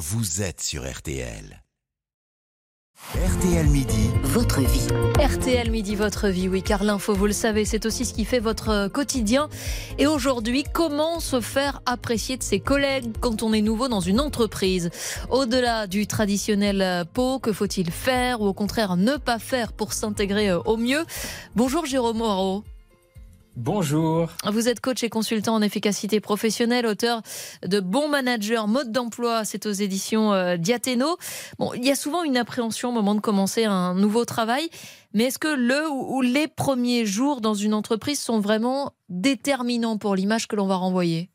vous êtes sur RTL. RTL Midi. Votre vie. RTL Midi, votre vie, oui, car l'info, vous le savez, c'est aussi ce qui fait votre quotidien. Et aujourd'hui, comment se faire apprécier de ses collègues quand on est nouveau dans une entreprise? Au-delà du traditionnel pot, que faut-il faire ou au contraire ne pas faire pour s'intégrer au mieux? Bonjour Jérôme Moreau. Bonjour. Vous êtes coach et consultant en efficacité professionnelle, auteur de Bon Manager, mode d'emploi, c'est aux éditions euh, Diathéno. Bon, il y a souvent une appréhension au moment de commencer un nouveau travail, mais est-ce que le ou les premiers jours dans une entreprise sont vraiment déterminants pour l'image que l'on va renvoyer?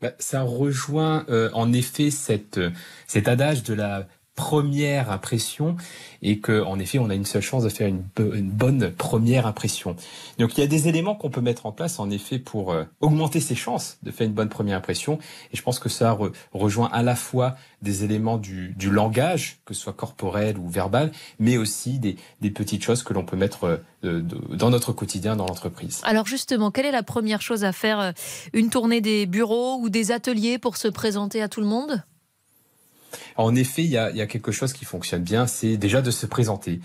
Bah, Ça rejoint euh, en effet cette, euh, cet adage de la première impression et que en effet on a une seule chance de faire une, bonne première impression. Donc il y a des éléments qu'on peut mettre en place en effet pour euh, augmenter ses chances de faire une bonne première impression et je pense que ça rejoint à la fois des éléments du, langage, que ce soit corporel ou verbal, mais aussi des, petites choses que l'on peut mettre euh, dans notre quotidien dans l'entreprise. Alors justement, quelle est la première chose à faire euh, Une tournée des bureaux ou des ateliers pour se présenter à tout le monde? En effet, il y a, quelque chose qui fonctionne bien, c'est déjà de se présenter.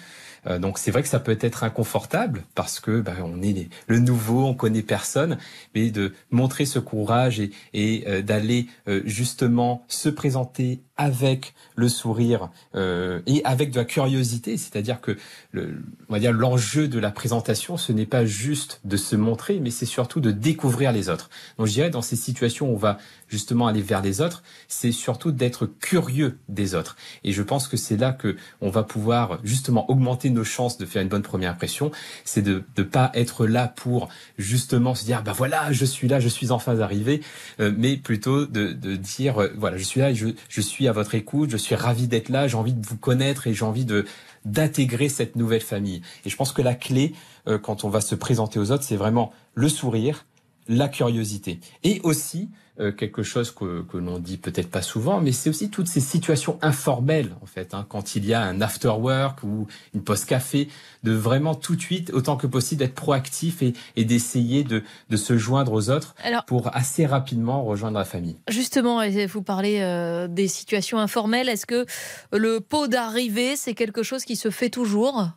Euh, donc c'est vrai que ça peut être inconfortable parce que bah, on est le nouveau, on connaît personne, mais de montrer ce courage et, euh, d'aller euh, justement se présenter avec le sourire et avec de la curiosité, c'est-à-dire que on va dire l'enjeu de la présentation, ce n'est pas juste de se montrer, mais c'est surtout de découvrir les autres. Donc je dirais dans ces situations où on va justement aller vers les autres, c'est surtout d'être curieux des autres. Et je pense que c'est là que on va pouvoir justement augmenter nos chances de faire une bonne première impression. C'est de ne pas être là pour justement se dire bah voilà je suis là, je suis enfin arrivé, euh, mais plutôt de, de dire euh, voilà je suis là, je, je suis à votre écoute, je suis ravi d'être là, j'ai envie de vous connaître et j'ai envie de d'intégrer cette nouvelle famille. Et je pense que la clé euh, quand on va se présenter aux autres, c'est vraiment le sourire, la curiosité et aussi euh, quelque chose que, que l'on dit peut-être pas souvent, mais c'est aussi toutes ces situations informelles en fait, hein, quand il y a un after work ou une pause café, de vraiment tout de suite, autant que possible, d'être proactif et, et d'essayer de, de, se joindre aux autres pour assez rapidement rejoindre la famille. Justement, vous parlez euh, des situations informelles. Est-ce que le pot d'arrivée, c'est quelque chose qui se fait toujours?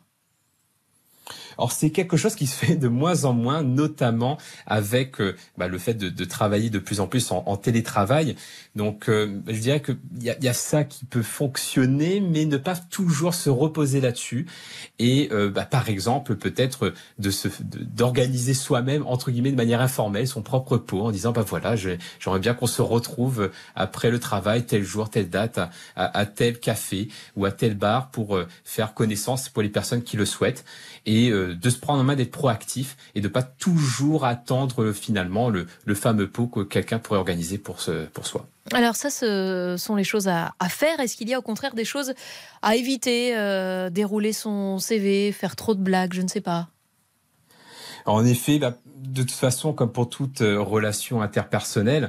Alors c'est quelque chose qui se fait de moins en moins, notamment avec euh, bah, le fait de, de, travailler de plus en plus en, en télétravail. Donc euh, je dirais qu'il y a, y a ça qui peut fonctionner, mais ne pas toujours se reposer là-dessus. Et euh, bah, par exemple, peut-être de se d'organiser soi-même entre guillemets de manière informelle son propre pot en disant bah voilà, j'aimerais bien qu'on se retrouve après le travail tel jour, telle date à, à, tel café ou à tel bar pour faire connaissance pour les personnes qui le souhaitent et de se prendre en main, d'être proactif et de pas toujours attendre finalement le, fameux pot que quelqu'un pourrait organiser pour, ce, pour soi. Alors ça, ce sont les choses à, faire. Est-ce qu'il y a au contraire des choses à éviter euh, Dérouler son CV, faire trop de blagues, je ne sais pas? En effet, bah, de toute façon, comme pour toute euh, relation interpersonnelle, euh,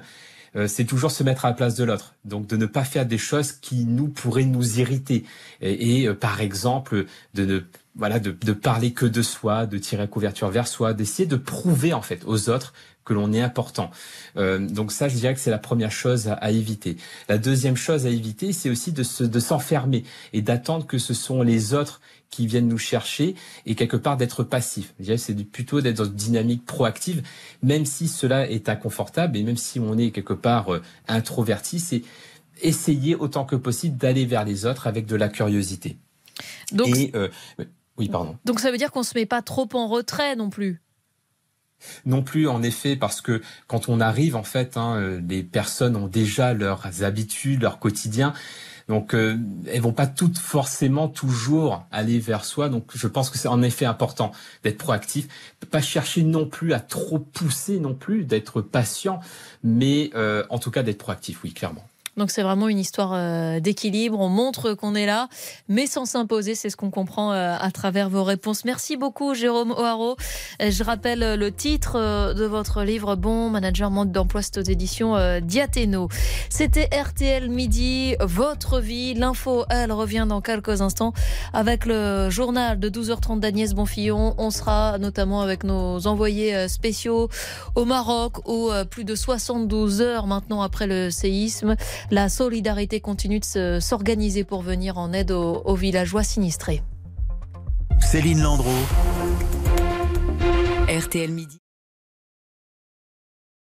c'est toujours se mettre à la place de l'autre. Donc de ne pas faire des choses qui nous pourraient nous irriter. Et, par exemple, de ne voilà, de, de, parler que de soi, de tirer la couverture vers soi, d'essayer de prouver en fait aux autres que l'on est important. Euh, donc ça, je dirais que c'est la première chose à, éviter. La deuxième chose à éviter, c'est aussi de, se, de s'enfermer et d'attendre que ce sont les autres qui viennent nous chercher et quelque part d'être passif. Je dirais c'est plutôt d'être dans une dynamique proactive, même si cela est inconfortable et même si on est quelque part euh, introverti, c'est essayer autant que possible d'aller vers les autres avec de la curiosité. Donc, et, euh, oui, pardon. Donc ça veut dire qu'on se met pas trop en retrait non plus. Non plus, en effet, parce que quand on arrive, en fait, hein, euh, les personnes ont déjà leurs habitudes, leur quotidien. Donc, euh, elles vont pas toutes forcément toujours aller vers soi. Donc, je pense que c'est en effet important d'être proactif, pas chercher non plus à trop pousser non plus, d'être patient, mais euh, en tout cas d'être proactif, oui, clairement. Donc c'est vraiment une histoire euh, d'équilibre. On montre qu'on est là, mais sans s'imposer. C'est ce qu'on comprend euh, à travers vos réponses. Merci beaucoup, Jérôme O'Haro. Je rappelle le titre euh, de votre livre Bon Manager Monde d'emploi, c'est aux éditions Diathéno. C'était RTL Midi, votre vie. L'info, elle revient dans quelques instants avec le journal de 12h30 d'Agnès Bonfillon. On sera notamment avec nos envoyés spéciaux au Maroc où plus de 72 heures maintenant après le séisme. La solidarité continue de s'organiser pour venir en aide aux, aux villageois sinistrés. Céline Landreau. RTL Midi.